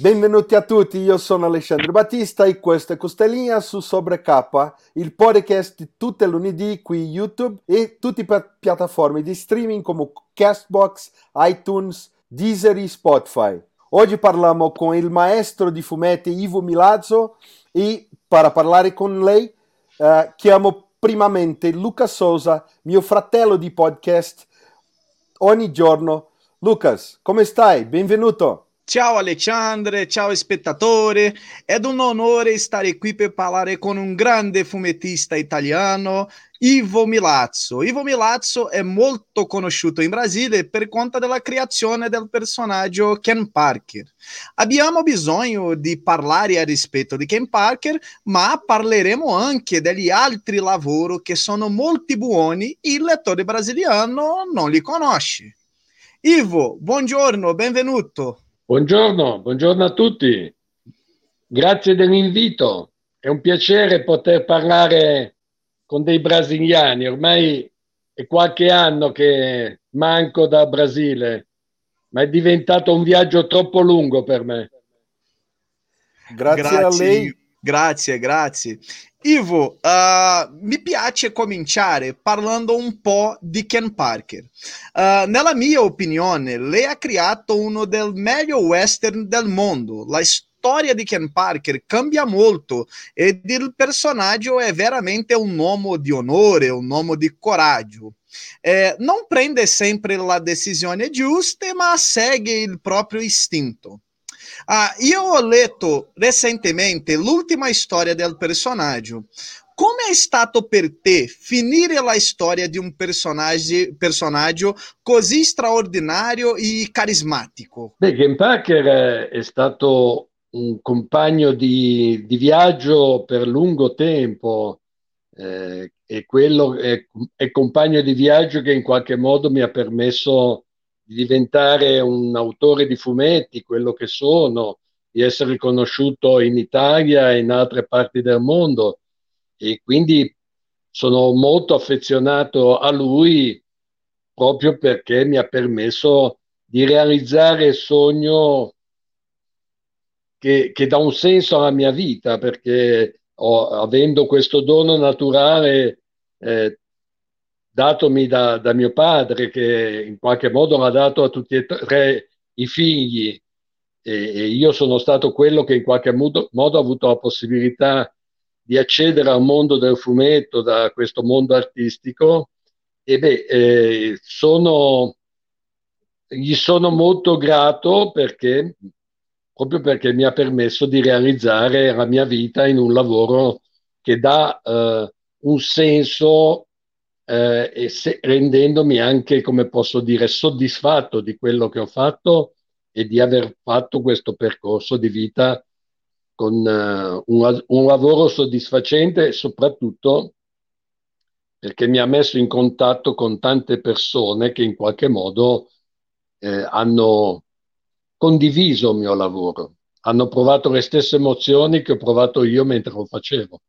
Benvenuti a tutti, io sono Alessandro Battista e questo è Costellina su Sobre K, il podcast di tutte lunedì qui YouTube e tutte le piattaforme di streaming come Castbox, iTunes, Deezer e Spotify. Oggi parliamo con il maestro di fumetti Ivo Milazzo e per parlare con lei eh, chiamo primamente Luca Sosa, mio fratello di podcast ogni giorno. Lucas, come stai? Benvenuto. Ciao Alexandre, ciao spettatori, è un onore stare qui per parlare con un grande fumettista italiano, Ivo Milazzo. Ivo Milazzo è molto conosciuto in Brasile per conta della creazione del personaggio Ken Parker. Abbiamo bisogno di parlare a rispetto di Ken Parker, ma parleremo anche degli altri lavori che sono molto buoni e il lettore brasiliano non li conosce. Ivo, buongiorno, benvenuto. Buongiorno, buongiorno a tutti. Grazie dell'invito. È un piacere poter parlare con dei brasiliani. Ormai è qualche anno che manco da Brasile, ma è diventato un viaggio troppo lungo per me. Grazie, grazie a lei. Grazie, grazie. Ivo, uh, mi piace cominciare parlando un po' di Ken Parker. Uh, nella mia opinione, lei ha creato uno dei meglio western del mondo. La storia di Ken Parker cambia molto ed il personaggio è veramente un uomo di onore, un uomo di coraggio. Eh, non prende sempre la decisione giusta, ma segue il proprio istinto. Ah, io ho letto recentemente l'ultima storia del personaggio. Come è stato per te finire la storia di un personaggio, personaggio così straordinario e carismatico? Beh, Ken Packer è stato un compagno di, di viaggio per lungo tempo, eh, e quello è, è compagno di viaggio che in qualche modo mi ha permesso di diventare un autore di fumetti, quello che sono, di essere riconosciuto in Italia e in altre parti del mondo. E quindi sono molto affezionato a lui proprio perché mi ha permesso di realizzare il sogno che, che dà un senso alla mia vita, perché ho, avendo questo dono naturale eh, datomi da, da, mio padre, che in qualche modo l'ha dato a tutti e tre i figli, e, e io sono stato quello che in qualche modo, modo, ha avuto la possibilità di accedere al mondo del fumetto, da questo mondo artistico, e beh, eh, sono, gli sono molto grato perché, proprio perché mi ha permesso di realizzare la mia vita in un lavoro che dà eh, un senso eh, e se, rendendomi anche, come posso dire, soddisfatto di quello che ho fatto e di aver fatto questo percorso di vita con uh, un, un, lavoro soddisfacente e soprattutto perché mi ha messo in contatto con tante persone che in qualche modo eh, hanno condiviso il mio lavoro, hanno provato le stesse emozioni che ho provato io mentre lo facevo.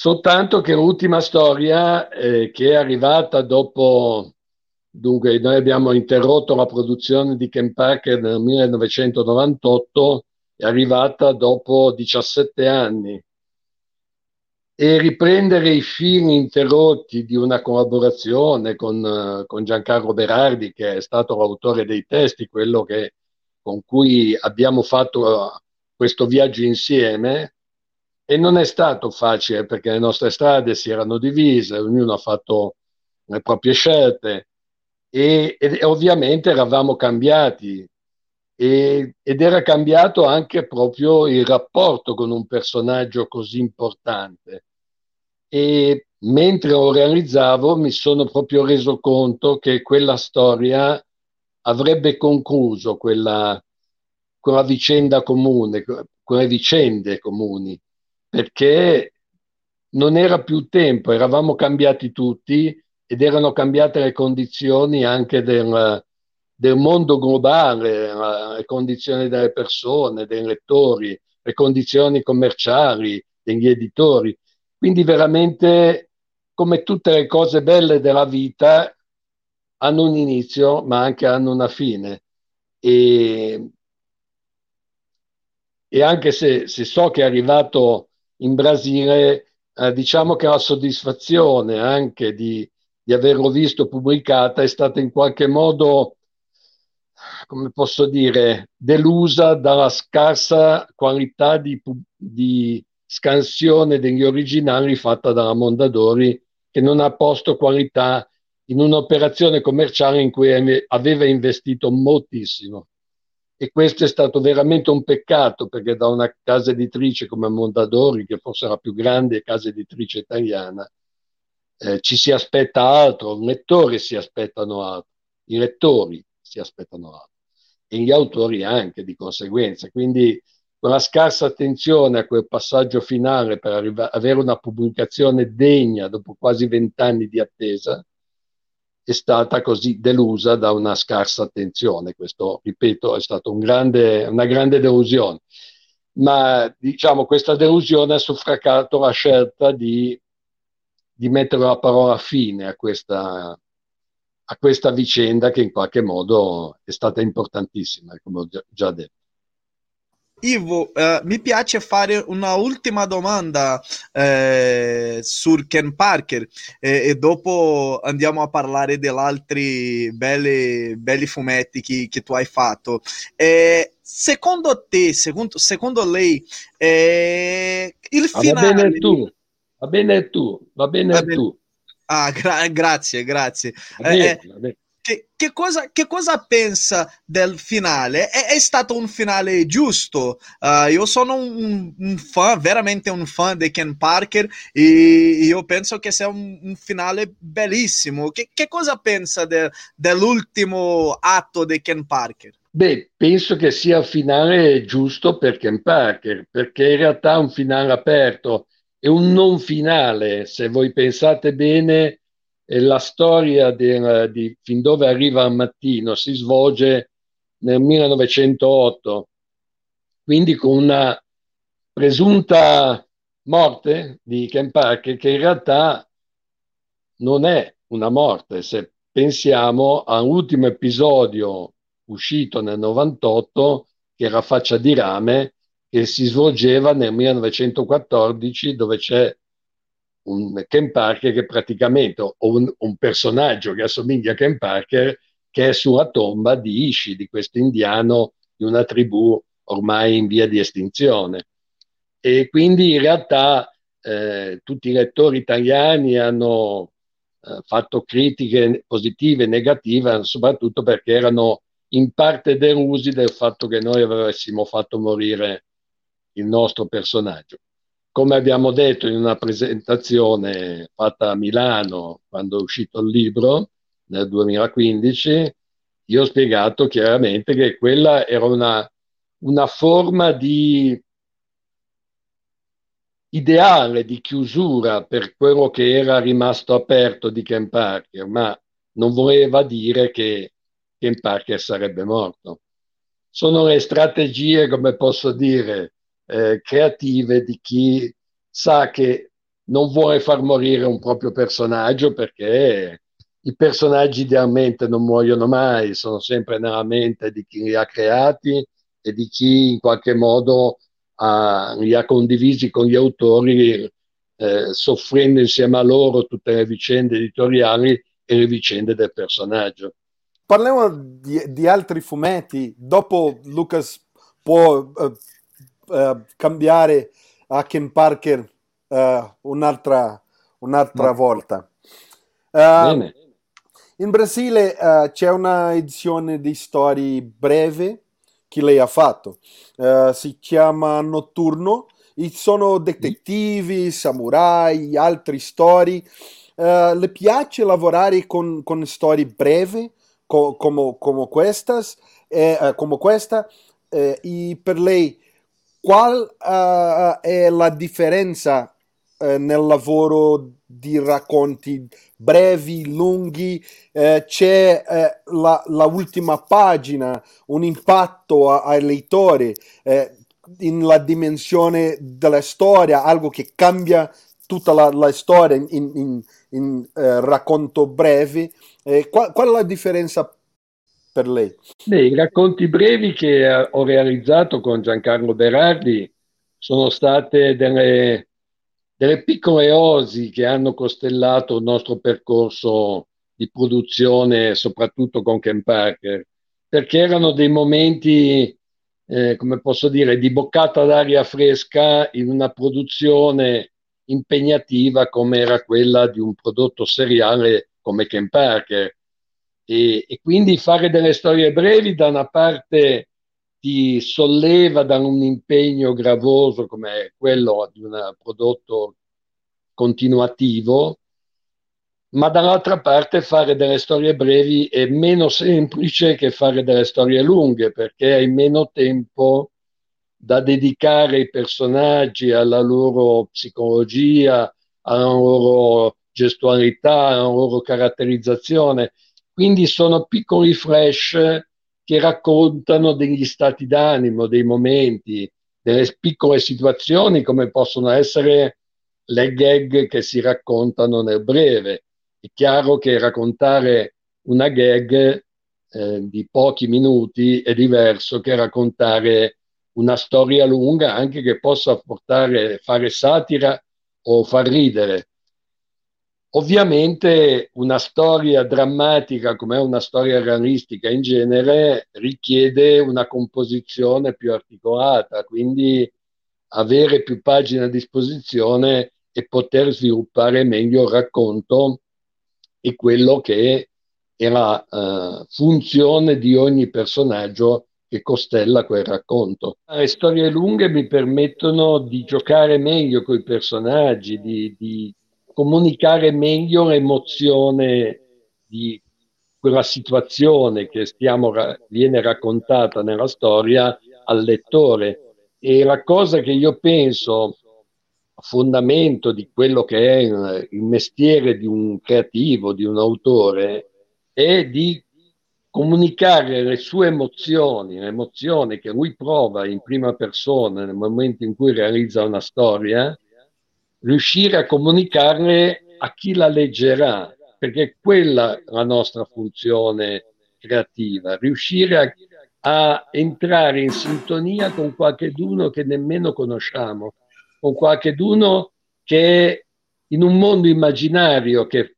Soltanto che l'ultima storia eh, che è arrivata dopo, dunque noi abbiamo interrotto la produzione di Ken Parker nel 1998, è arrivata dopo 17 anni. E riprendere i film interrotti di una collaborazione con, con Giancarlo Berardi, che è stato l'autore dei testi, quello che, con cui abbiamo fatto questo viaggio insieme, e non è stato facile perché le nostre strade si erano divise, ognuno ha fatto le proprie scelte e, e ovviamente eravamo cambiati e, ed era cambiato anche proprio il rapporto con un personaggio così importante. E mentre lo realizzavo mi sono proprio reso conto che quella storia avrebbe concluso quella, quella vicenda comune, quelle vicende comuni perché non era più tempo, eravamo cambiati tutti ed erano cambiate le condizioni anche del, del mondo globale, le condizioni delle persone, dei lettori, le condizioni commerciali, degli editori. Quindi veramente, come tutte le cose belle della vita, hanno un inizio, ma anche hanno una fine. E e anche se, se, so che è arrivato in Brasile, eh, diciamo che la soddisfazione anche di, di averlo visto pubblicata è stata in qualche modo, come posso dire, delusa dalla scarsa qualità di, di scansione degli originali fatta dalla Mondadori, che non ha posto qualità in un'operazione commerciale in cui aveva investito moltissimo. E questo è stato veramente un peccato perché da una casa editrice come Mondadori, che forse la più grande casa editrice italiana, eh, ci si aspetta altro, i lettori si aspettano altro, i lettori si aspettano altro e gli autori anche di conseguenza. Quindi quella scarsa attenzione a quel passaggio finale per arriva- avere una pubblicazione degna dopo quasi vent'anni di attesa, è stata così delusa da una scarsa attenzione. Questo, ripeto, è stata un grande, una grande delusione. Ma diciamo questa delusione ha suffragato la scelta di, di mettere la parola fine a questa, a questa vicenda che in qualche modo è stata importantissima, come ho già detto. Ivo, eh, mi piace fare una ultima domanda eh, su Ken Parker eh, e dopo andiamo a parlare degli altri belli, belli fumetti che, che, tu hai fatto. Eh, secondo te, secondo, secondo lei, eh, il ah, finale... Va bene tu, va bene tu, va bene va tu. Ah, gra- grazie, grazie. Va bene, va bene che, che, cosa, che, cosa, pensa del finale? È, è stato un finale giusto? Uh, io sono un, un, fan, veramente un fan di Ken Parker e io penso che sia un, un finale bellissimo. Che, che cosa pensa de, dell'ultimo atto di Ken Parker? Beh, penso che sia il finale giusto per Ken Parker, perché in realtà è un finale aperto e un non finale, se voi pensate bene, la storia di, di fin dove arriva al mattino si svolge nel 1908, quindi con una presunta morte di Ken Parker che in realtà non è una morte. Se pensiamo all'ultimo episodio uscito nel 98, che era Faccia di rame, che si svolgeva nel 1914, dove c'è un Ken Parker che praticamente, o un, un, personaggio che assomiglia a Ken Parker, che è sulla tomba di Ishi, di questo indiano di una tribù ormai in via di estinzione. E quindi in realtà eh, tutti i lettori italiani hanno eh, fatto critiche positive e negative, soprattutto perché erano in parte delusi del fatto che noi avessimo fatto morire il nostro personaggio come abbiamo detto in una presentazione fatta a Milano quando è uscito il libro nel 2015, io ho spiegato chiaramente che quella era una, una forma di ideale di chiusura per quello che era rimasto aperto di Ken Parker, ma non voleva dire che Ken Parker sarebbe morto. Sono le strategie, come posso dire, eh, creative di chi sa che non vuole far morire un proprio personaggio perché i personaggi idealmente non muoiono mai, sono sempre nella mente di chi li ha creati e di chi in qualche modo ha, li ha condivisi con gli autori, eh, soffrendo insieme a loro tutte le vicende editoriali e le vicende del personaggio. Parliamo di, di altri fumetti. Dopo Lucas può uh, uh, cambiare a Ken Parker uh, un'altra, un'altra volta. Uh, in Brasile uh, c'è una edizione di storie breve che lei ha fatto. si chiama Notturno. E sono detectivi, samurai, altre storie. le piace lavorare con, con storie brevi co- come, come, questas, eh, come questa? Eh, e per lei qual uh, è la differenza uh, nel lavoro di racconti brevi, lunghi? Uh, c'è la, la, ultima pagina, un impatto a, ai lettori in la dimensione della storia, algo che cambia tutta la, la storia in, in, in racconto brevi. Qual, qual, è la differenza per lei? Beh, I racconti brevi che ho realizzato con Giancarlo Berardi sono state delle, delle piccole osi che hanno costellato il nostro percorso di produzione, soprattutto con Ken Parker, perché erano dei momenti, eh, come posso dire, di boccata d'aria fresca in una produzione impegnativa come era quella di un prodotto seriale come Ken Parker e, e quindi fare delle storie brevi da una parte ti solleva da un impegno gravoso come quello di un prodotto continuativo, ma dall'altra parte fare delle storie brevi è meno semplice che fare delle storie lunghe perché hai meno tempo da dedicare ai personaggi, alla loro psicologia, alla loro gestualità, alla loro caratterizzazione quindi sono piccoli flash che raccontano degli stati d'animo, dei momenti, delle piccole situazioni come possono essere le gag che si raccontano nel breve. È chiaro che raccontare una gag eh, di pochi minuti è diverso che raccontare una storia lunga anche che possa portare, fare satira o far ridere. Ovviamente una storia drammatica come una storia realistica in genere richiede una composizione più articolata, quindi avere più pagine a disposizione e poter sviluppare meglio il racconto e quello che è la uh, funzione di ogni personaggio che costella quel racconto. Le storie lunghe mi permettono di giocare meglio con i personaggi, di, di comunicare meglio l'emozione di quella situazione che stiamo, viene raccontata nella storia al lettore. E la cosa che io penso a fondamento di quello che è il mestiere di un creativo, di un autore, è di comunicare le sue emozioni, l'emozione che lui prova in prima persona nel momento in cui realizza una storia, riuscire a comunicarle a chi la leggerà, perché quella è la nostra funzione creativa, riuscire a, a entrare in sintonia con qualcheduno che nemmeno conosciamo, con qualcheduno che in un mondo immaginario che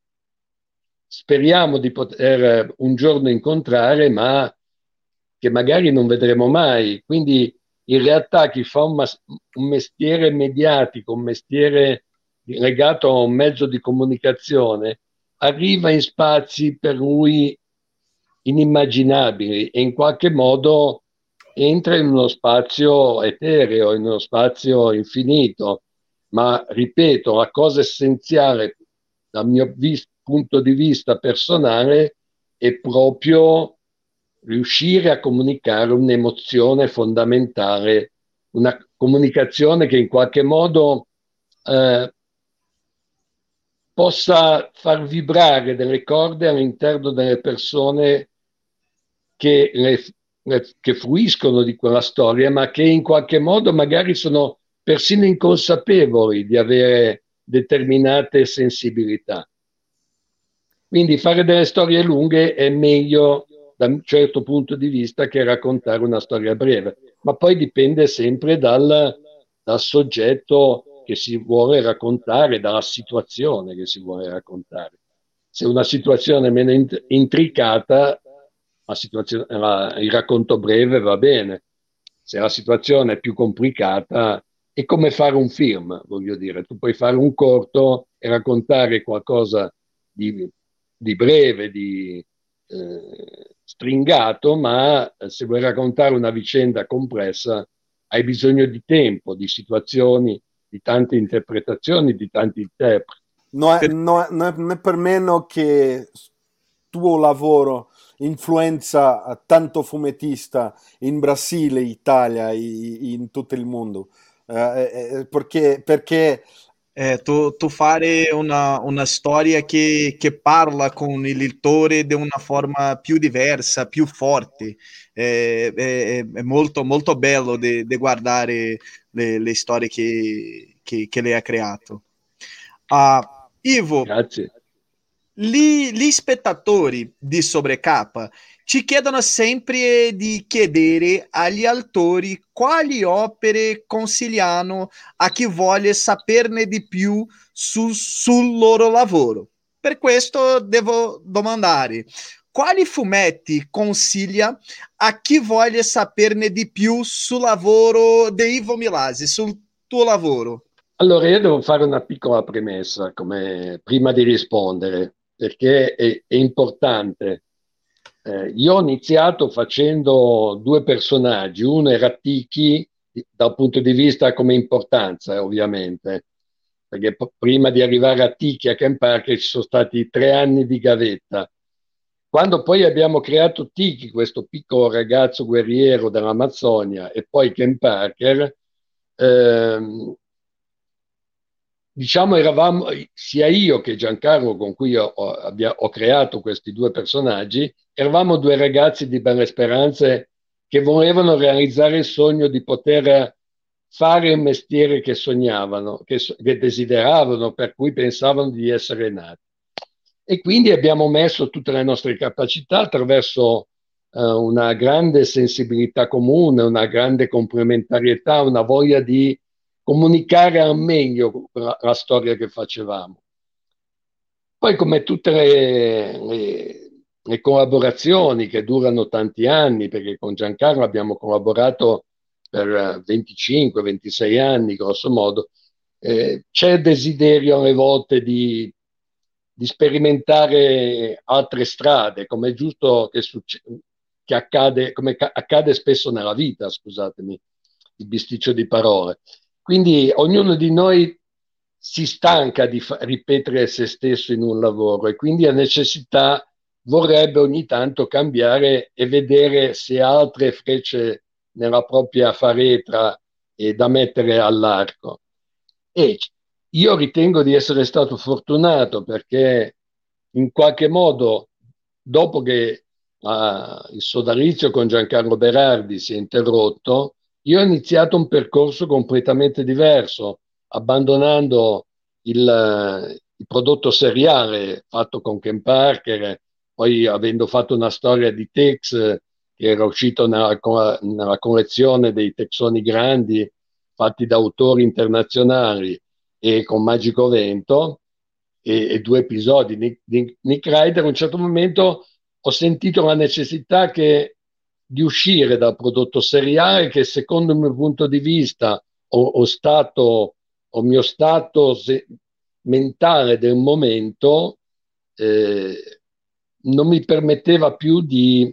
speriamo di poter un giorno incontrare, ma che magari non vedremo mai. Quindi in realtà chi fa un, mas- un mestiere mediatico, un mestiere legato a un mezzo di comunicazione, arriva in spazi per lui inimmaginabili e in qualche modo entra in uno spazio etereo, in uno spazio infinito. Ma ripeto, la cosa essenziale dal mio vis- punto di vista personale è proprio riuscire a comunicare un'emozione fondamentale, una comunicazione che in qualche modo eh, possa far vibrare delle corde all'interno delle persone che, le, le, che fruiscono di quella storia, ma che in qualche modo magari sono persino inconsapevoli di avere determinate sensibilità. Quindi fare delle storie lunghe è meglio da un certo punto di vista che raccontare una storia breve, ma poi dipende sempre dal, dal soggetto che si vuole raccontare, dalla situazione che si vuole raccontare. Se una situazione è meno int- intricata, la la, il racconto breve va bene. Se la situazione è più complicata, è come fare un film, voglio dire. Tu puoi fare un corto e raccontare qualcosa di, di breve, di, eh, stringato, ma eh, se vuoi raccontare una vicenda complessa hai bisogno di tempo, di situazioni, di tante interpretazioni, di tanti interpreti. Non è, non, è, non è, per meno che tuo lavoro influenza tanto fumettista in Brasile, Italia, in tutto il mondo. Eh, perché, perché É, tu, tu fare una, una storia che, che parla con il lettore di una forma più diversa, più forte. È, è, è molto, molto bello di guardare le, le storie che, che, che, lei ha creato. Uh, Ivo, Grazie. Gli, gli spettatori di Sobrecapa ci chiedono sempre di chiedere agli autori quali opere consigliano a chi vuole saperne di più su, sul loro lavoro. Per questo devo domandare quali fumetti consiglia a chi vuole saperne di più sul lavoro di Ivo Milasi, sul tuo lavoro? Allora, io devo fare una piccola premessa come, prima di rispondere, perché è, è importante. Eh, io ho iniziato facendo due personaggi, uno era Tiki dal punto di vista come importanza, ovviamente, perché p- prima di arrivare a Tiki a Ken Parker ci sono stati tre anni di gavetta. Quando poi abbiamo creato Tiki, questo piccolo ragazzo guerriero dell'Amazzonia, e poi Ken Parker, ehm, diciamo eravamo sia io che Giancarlo con cui ho, abbia, ho, creato questi due personaggi, eravamo due ragazzi di belle speranze che volevano realizzare il sogno di poter fare il mestiere che sognavano, che, che desideravano, per cui pensavano di essere nati. E quindi abbiamo messo tutte le nostre capacità attraverso uh, una grande sensibilità comune, una grande complementarietà, una voglia di comunicare al meglio la, la storia che facevamo. Poi come tutte le, le, le, collaborazioni che durano tanti anni, perché con Giancarlo abbiamo collaborato per 25-26 anni, grosso modo, eh, c'è desiderio alle volte di, di, sperimentare altre strade, come è giusto che, succe- che accade, come ca- accade spesso nella vita, scusatemi il bisticcio di parole. Quindi ognuno di noi si stanca di fa- ripetere se stesso in un lavoro e quindi ha necessità, vorrebbe ogni tanto cambiare e vedere se ha altre frecce nella propria faretra e da mettere all'arco. E io ritengo di essere stato fortunato perché in qualche modo, dopo che uh, il sodalizio con Giancarlo Berardi si è interrotto, io ho iniziato un percorso completamente diverso, abbandonando il, il prodotto seriale fatto con Ken Parker, poi avendo fatto una storia di Tex che era uscito nella, nella collezione dei texoni grandi fatti da autori internazionali e con Magico Vento e, e due episodi. Di, di Nick Ryder, a un certo momento ho sentito la necessità che di uscire dal prodotto seriale che secondo il mio punto di vista o, o stato o mio stato se, mentale del momento eh, non mi permetteva più di,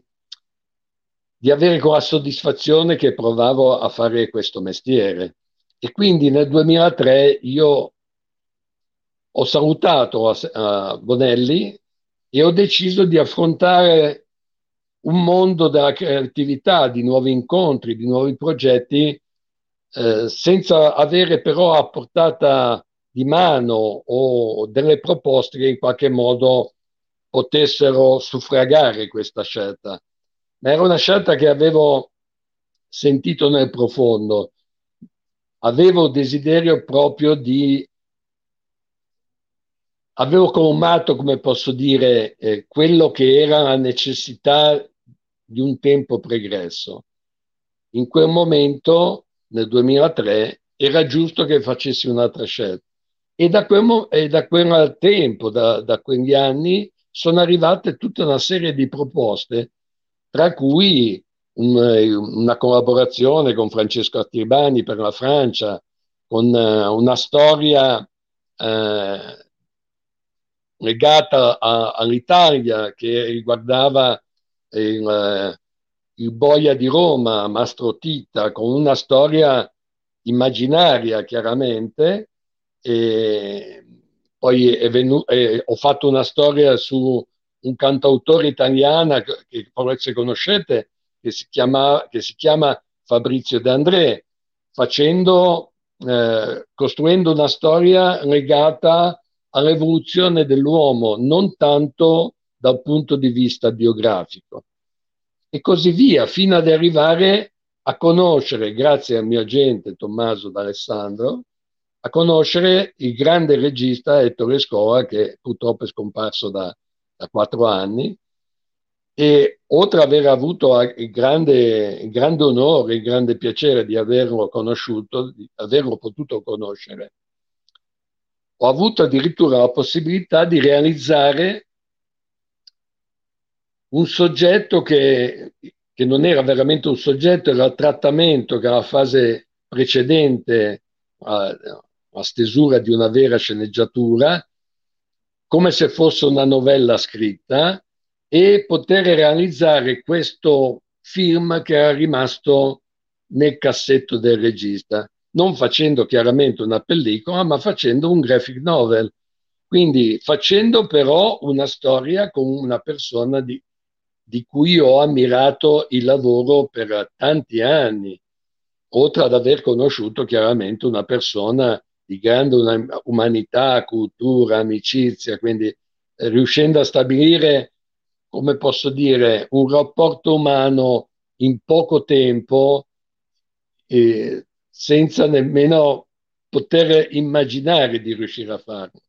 di avere quella soddisfazione che provavo a fare questo mestiere. E quindi nel 2003 io ho salutato a, a Bonelli e ho deciso di affrontare un mondo della creatività, di nuovi incontri, di nuovi progetti, eh, senza avere però a portata di mano o delle proposte che in qualche modo potessero suffragare questa scelta. Ma era una scelta che avevo sentito nel profondo. Avevo desiderio proprio di avevo colmato, come posso dire, eh, quello che era la necessità di un tempo pregresso. In quel momento, nel 2003, era giusto che facessi un'altra scelta. E da quel, e da quel tempo, da, da quegli anni, sono arrivate tutta una serie di proposte, tra cui un, una collaborazione con Francesco Attirbani per la Francia, con uh, una storia uh, legata a, all'Italia che riguardava il, eh, il Boia di Roma, Mastro Tita, con una storia immaginaria chiaramente, e poi è venuto, eh, ho fatto una storia su un cantautore italiano che forse conoscete, che si chiama, che si chiama Fabrizio De André, facendo, eh, costruendo una storia legata all'evoluzione dell'uomo, non tanto dal punto di vista biografico. E così via, fino ad arrivare a conoscere, grazie al mio agente Tommaso D'Alessandro, a conoscere il grande regista Ettore Scola, che purtroppo è scomparso da, da quattro anni, E oltre ad aver avuto il grande, il grande onore, il grande piacere di averlo conosciuto, di averlo potuto conoscere, ho avuto addirittura la possibilità di realizzare un soggetto che, che non era veramente un soggetto, era il trattamento che alla fase precedente a, a stesura di una vera sceneggiatura, come se fosse una novella scritta, e poter realizzare questo film che era rimasto nel cassetto del regista, non facendo chiaramente una pellicola, ma facendo un graphic novel. Quindi facendo però una storia con una persona di, di cui ho ammirato il lavoro per tanti anni, oltre ad aver conosciuto chiaramente una persona di grande umanità, cultura, amicizia, quindi eh, riuscendo a stabilire, come posso dire, un rapporto umano in poco tempo, eh, senza nemmeno poter immaginare di riuscire a farlo.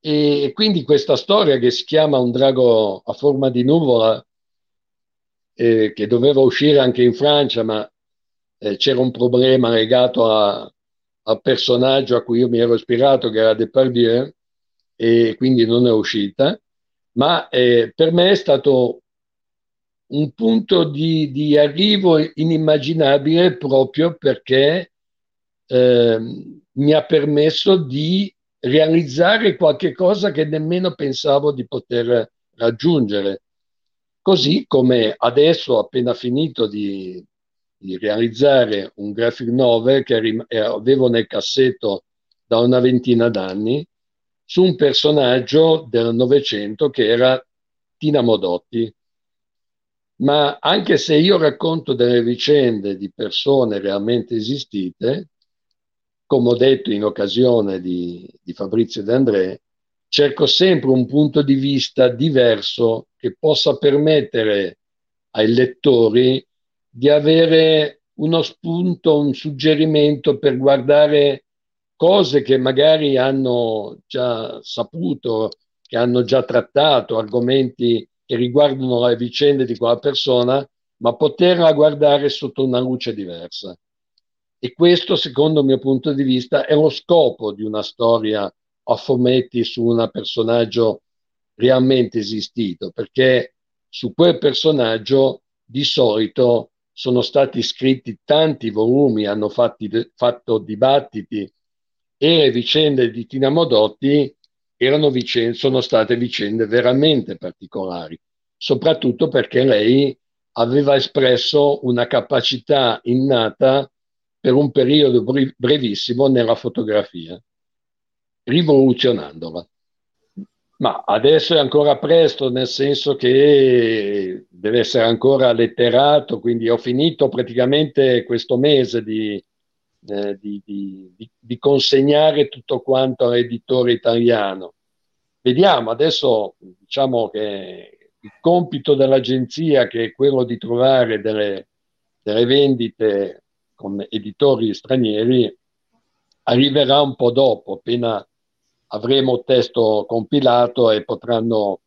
E quindi questa storia che si chiama Un drago a forma di nuvola, eh, che doveva uscire anche in Francia, ma eh, c'era un problema legato al personaggio a cui io mi ero ispirato, che era Depardieu, e quindi non è uscita, ma eh, per me è stato un punto di, di arrivo inimmaginabile proprio perché eh, mi ha permesso di realizzare qualche cosa che nemmeno pensavo di poter raggiungere. Così come adesso, appena finito di, di realizzare un graphic novel che eh, avevo nel cassetto da una ventina d'anni su un personaggio del Novecento che era Tina Modotti. Ma anche se io racconto delle vicende di persone realmente esistite, come ho detto in occasione di, di Fabrizio De André, cerco sempre un punto di vista diverso che possa permettere ai lettori di avere uno spunto, un suggerimento per guardare cose che magari hanno già saputo, che hanno già trattato, argomenti che riguardano le vicende di quella persona, ma poterla guardare sotto una luce diversa. E questo, secondo il mio punto di vista, è lo scopo di una storia a fumetti su un personaggio realmente esistito, perché su quel personaggio di solito sono stati scritti tanti volumi, hanno fatti, fatto dibattiti e le vicende di Tina Modotti vicende, sono state vicende veramente particolari, soprattutto perché lei aveva espresso una capacità innata per un periodo brevissimo nella fotografia, rivoluzionandola. Ma adesso è ancora presto, nel senso che deve essere ancora letterato, quindi ho finito praticamente questo mese di, eh, di, di, di consegnare tutto quanto all'editore italiano. Vediamo, adesso diciamo che il compito dell'agenzia, che è quello di trovare delle, delle vendite con editori stranieri, arriverà un po' dopo, appena avremo il testo compilato e potranno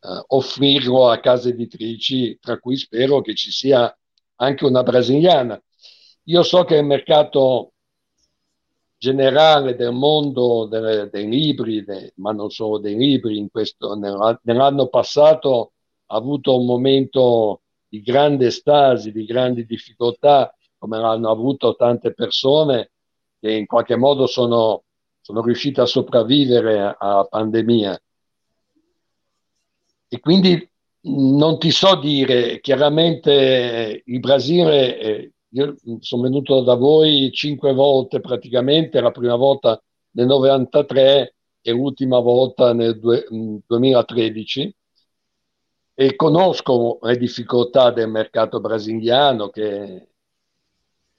eh, offrirlo a case editrici, tra cui spero che ci sia anche una brasiliana. Io so che il mercato generale del mondo delle, dei libri, de, ma non solo dei libri, questo, nell'anno passato ha avuto un momento di grande stasi, di grandi difficoltà, come l'hanno avuto tante persone che in qualche modo sono sono riusciti a sopravvivere alla pandemia. E quindi non ti so dire, chiaramente il Brasile, io sono venuto da voi cinque volte praticamente, la prima volta nel 93 e l'ultima volta nel due, 2013 e conosco le difficoltà del mercato brasiliano che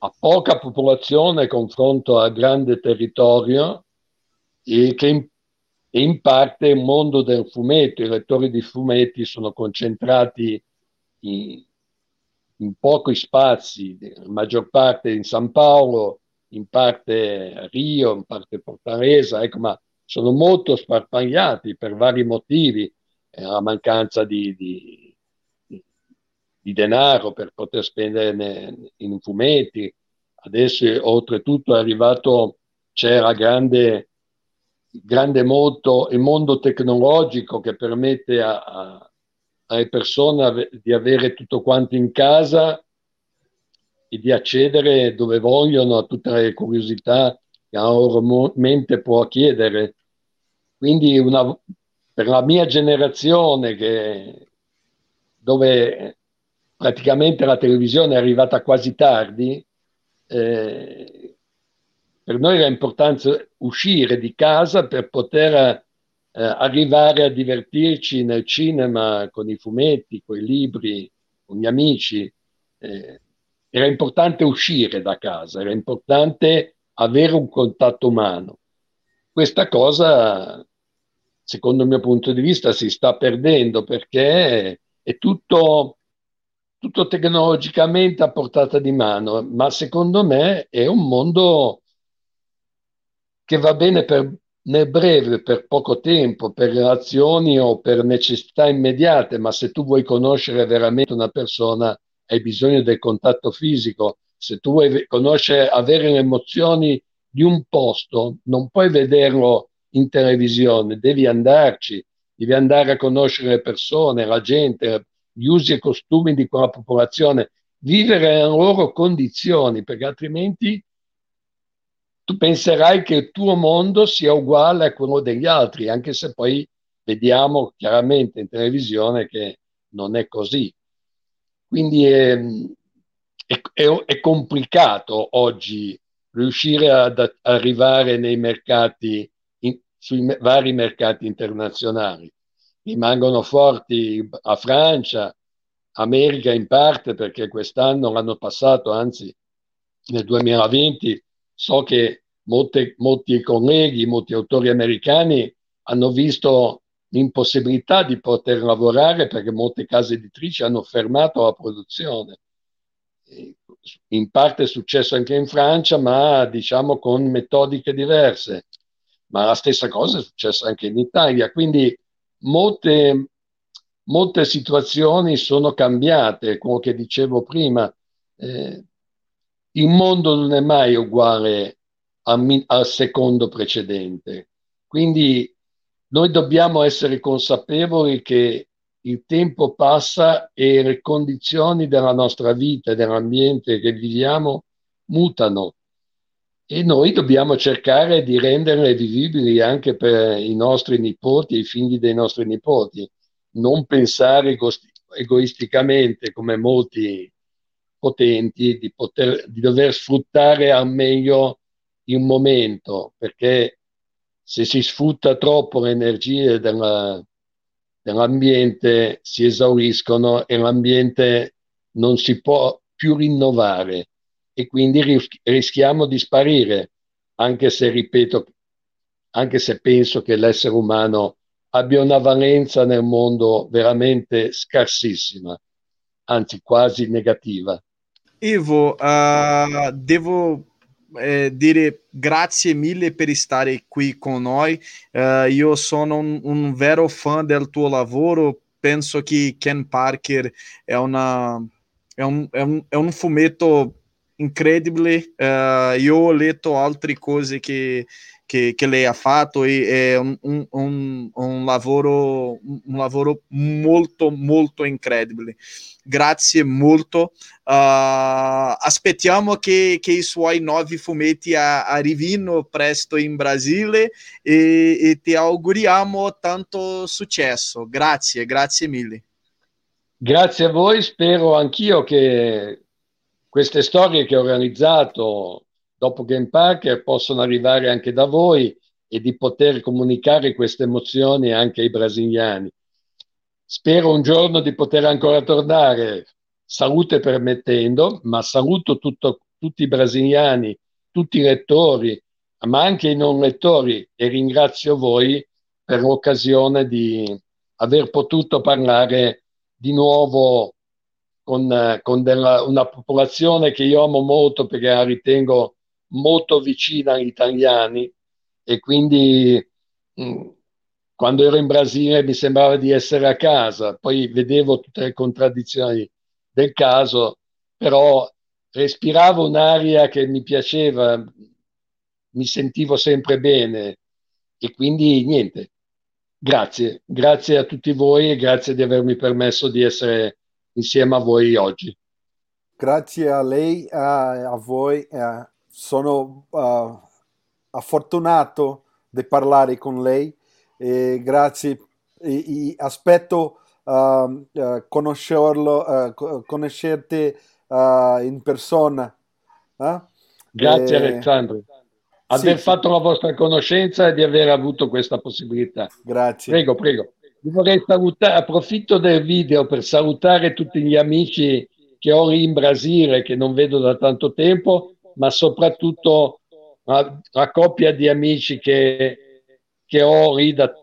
ha poca popolazione confronto a grande territorio e che in, in parte il mondo del fumetto, i lettori di fumetti sono concentrati in, in pochi spazi, la maggior parte in San Paolo, in parte a Rio, in parte Portaresa, ecco, ma sono molto sparpagliati per vari motivi, eh, la mancanza di, di, di denaro per poter spendere in fumetti. Adesso oltretutto è arrivato, c'era grande, grande molto il mondo tecnologico che permette a, a, alle persone di avere tutto quanto in casa e di accedere dove vogliono a tutte le curiosità che la loro mente può chiedere. Quindi una, per la mia generazione che, dove praticamente la televisione è arrivata quasi tardi, eh, per noi era importante uscire di casa per poter eh, arrivare a divertirci nel cinema con i fumetti, con i libri, con gli amici. Eh, era importante uscire da casa, era importante avere un contatto umano. Questa cosa, secondo il mio punto di vista, si sta perdendo perché è tutto tutto tecnologicamente a portata di mano, ma secondo me è un mondo che va bene per, nel breve, per poco tempo, per relazioni o per necessità immediate, ma se tu vuoi conoscere veramente una persona hai bisogno del contatto fisico, se tu vuoi conoscere, avere le emozioni di un posto, non puoi vederlo in televisione, devi andarci, devi andare a conoscere le persone, la gente, gli usi e costumi di quella popolazione, vivere nelle loro condizioni, perché altrimenti tu penserai che il tuo mondo sia uguale a quello degli altri, anche se poi vediamo chiaramente in televisione che non è così. Quindi è, è, è, è complicato oggi riuscire ad arrivare nei mercati, in, sui vari mercati internazionali rimangono forti a Francia, America in parte perché quest'anno, l'anno passato, anzi nel 2020, so che molte, molti colleghi, molti autori americani hanno visto l'impossibilità di poter lavorare perché molte case editrici hanno fermato la produzione. In parte è successo anche in Francia, ma diciamo con metodiche diverse. Ma la stessa cosa è successa anche in Italia. Quindi molte, molte situazioni sono cambiate, come che dicevo prima. Eh, il mondo non è mai uguale al, al secondo precedente. Quindi noi dobbiamo essere consapevoli che il tempo passa e le condizioni della nostra vita e dell'ambiente che viviamo mutano e noi dobbiamo cercare di renderle vivibili anche per i nostri nipoti, i figli dei nostri nipoti, non pensare egoisticamente come molti potenti di, poter, di dover sfruttare al meglio il momento, perché se si sfrutta troppo le energie della, dell'ambiente si esauriscono e l'ambiente non si può più rinnovare e quindi rischiamo di sparire, anche se, ripeto, anche se penso che l'essere umano abbia una valenza nel mondo veramente scarsissima, anzi quasi negativa. Ivo, uh, devo eh, dire grazie mille per stare qui con noi. Uh, io sono un, un, vero fan del tuo lavoro. Penso che Ken Parker è, una, è, un, è, un, è un fumetto incredibile. Uh, io ho letto altre cose che, che, che lei ha fatto e è un, un, un, un, lavoro, un lavoro molto, molto incredibile. Grazie molto. Uh, aspettiamo che, che, i suoi nuovi fumetti arrivino presto in Brasile e, e ti auguriamo tanto successo. Grazie, grazie mille. Grazie a voi, spero anch'io che queste storie che ho organizzato dopo Game Parker possono arrivare anche da voi e di poter comunicare queste emozioni anche ai brasiliani. Spero un giorno di poter ancora tornare, salute permettendo, ma saluto tutto, tutti i brasiliani, tutti i lettori, ma anche i non lettori e ringrazio voi per l'occasione di aver potuto parlare di nuovo con, con della, una popolazione che io amo molto perché la ritengo molto vicina agli italiani e quindi mm, quando ero in Brasile mi sembrava di essere a casa, poi vedevo tutte le contraddizioni del caso, però respiravo un'aria che mi piaceva, mi sentivo sempre bene e quindi niente. Grazie, grazie a tutti voi e grazie di avermi permesso di essere insieme a voi oggi. Grazie a lei, a, a voi. Uh, sono uh, fortunato di parlare con lei. E grazie. E, e aspetto uh, conoscerlo, conoscerti in persona. Grazie e... Alessandro. Aver sì, fatto sì. la vostra conoscenza e di aver avuto questa possibilità. Grazie. Prego, prego. Io vorrei salutare, approfitto del video per salutare tutti gli amici che ho in Brasile, che non vedo da tanto tempo, ma soprattutto la, la coppia di amici che, che ho lì da,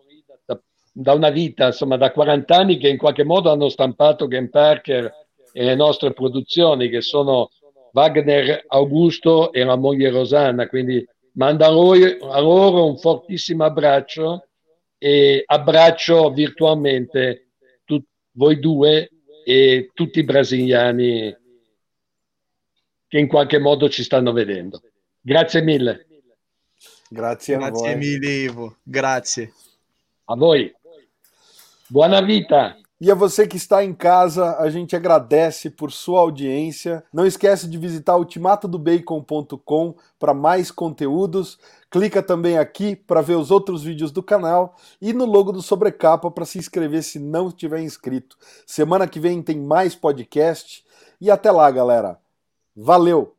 da, da, una vita, insomma da 40 anni, che in qualche modo hanno stampato Game Parker e le nostre produzioni, che sono Wagner Augusto e la moglie Rosanna. Quindi mando a loro, un fortissimo abbraccio e abbraccio virtualmente tu, voi due e tutti i brasiliani che in qualche modo ci stanno vedendo. Grazie mille. Grazie, Grazie mille, Ivo. Grazie. A voi. Buona vita. E a você que está em casa, a gente agradece por sua audiência. Não esquece de visitar ultimatodobacon.com para mais conteúdos. Clica também aqui para ver os outros vídeos do canal e no logo do Sobrecapa para se inscrever se não estiver inscrito. Semana que vem tem mais podcast e até lá, galera. Valeu!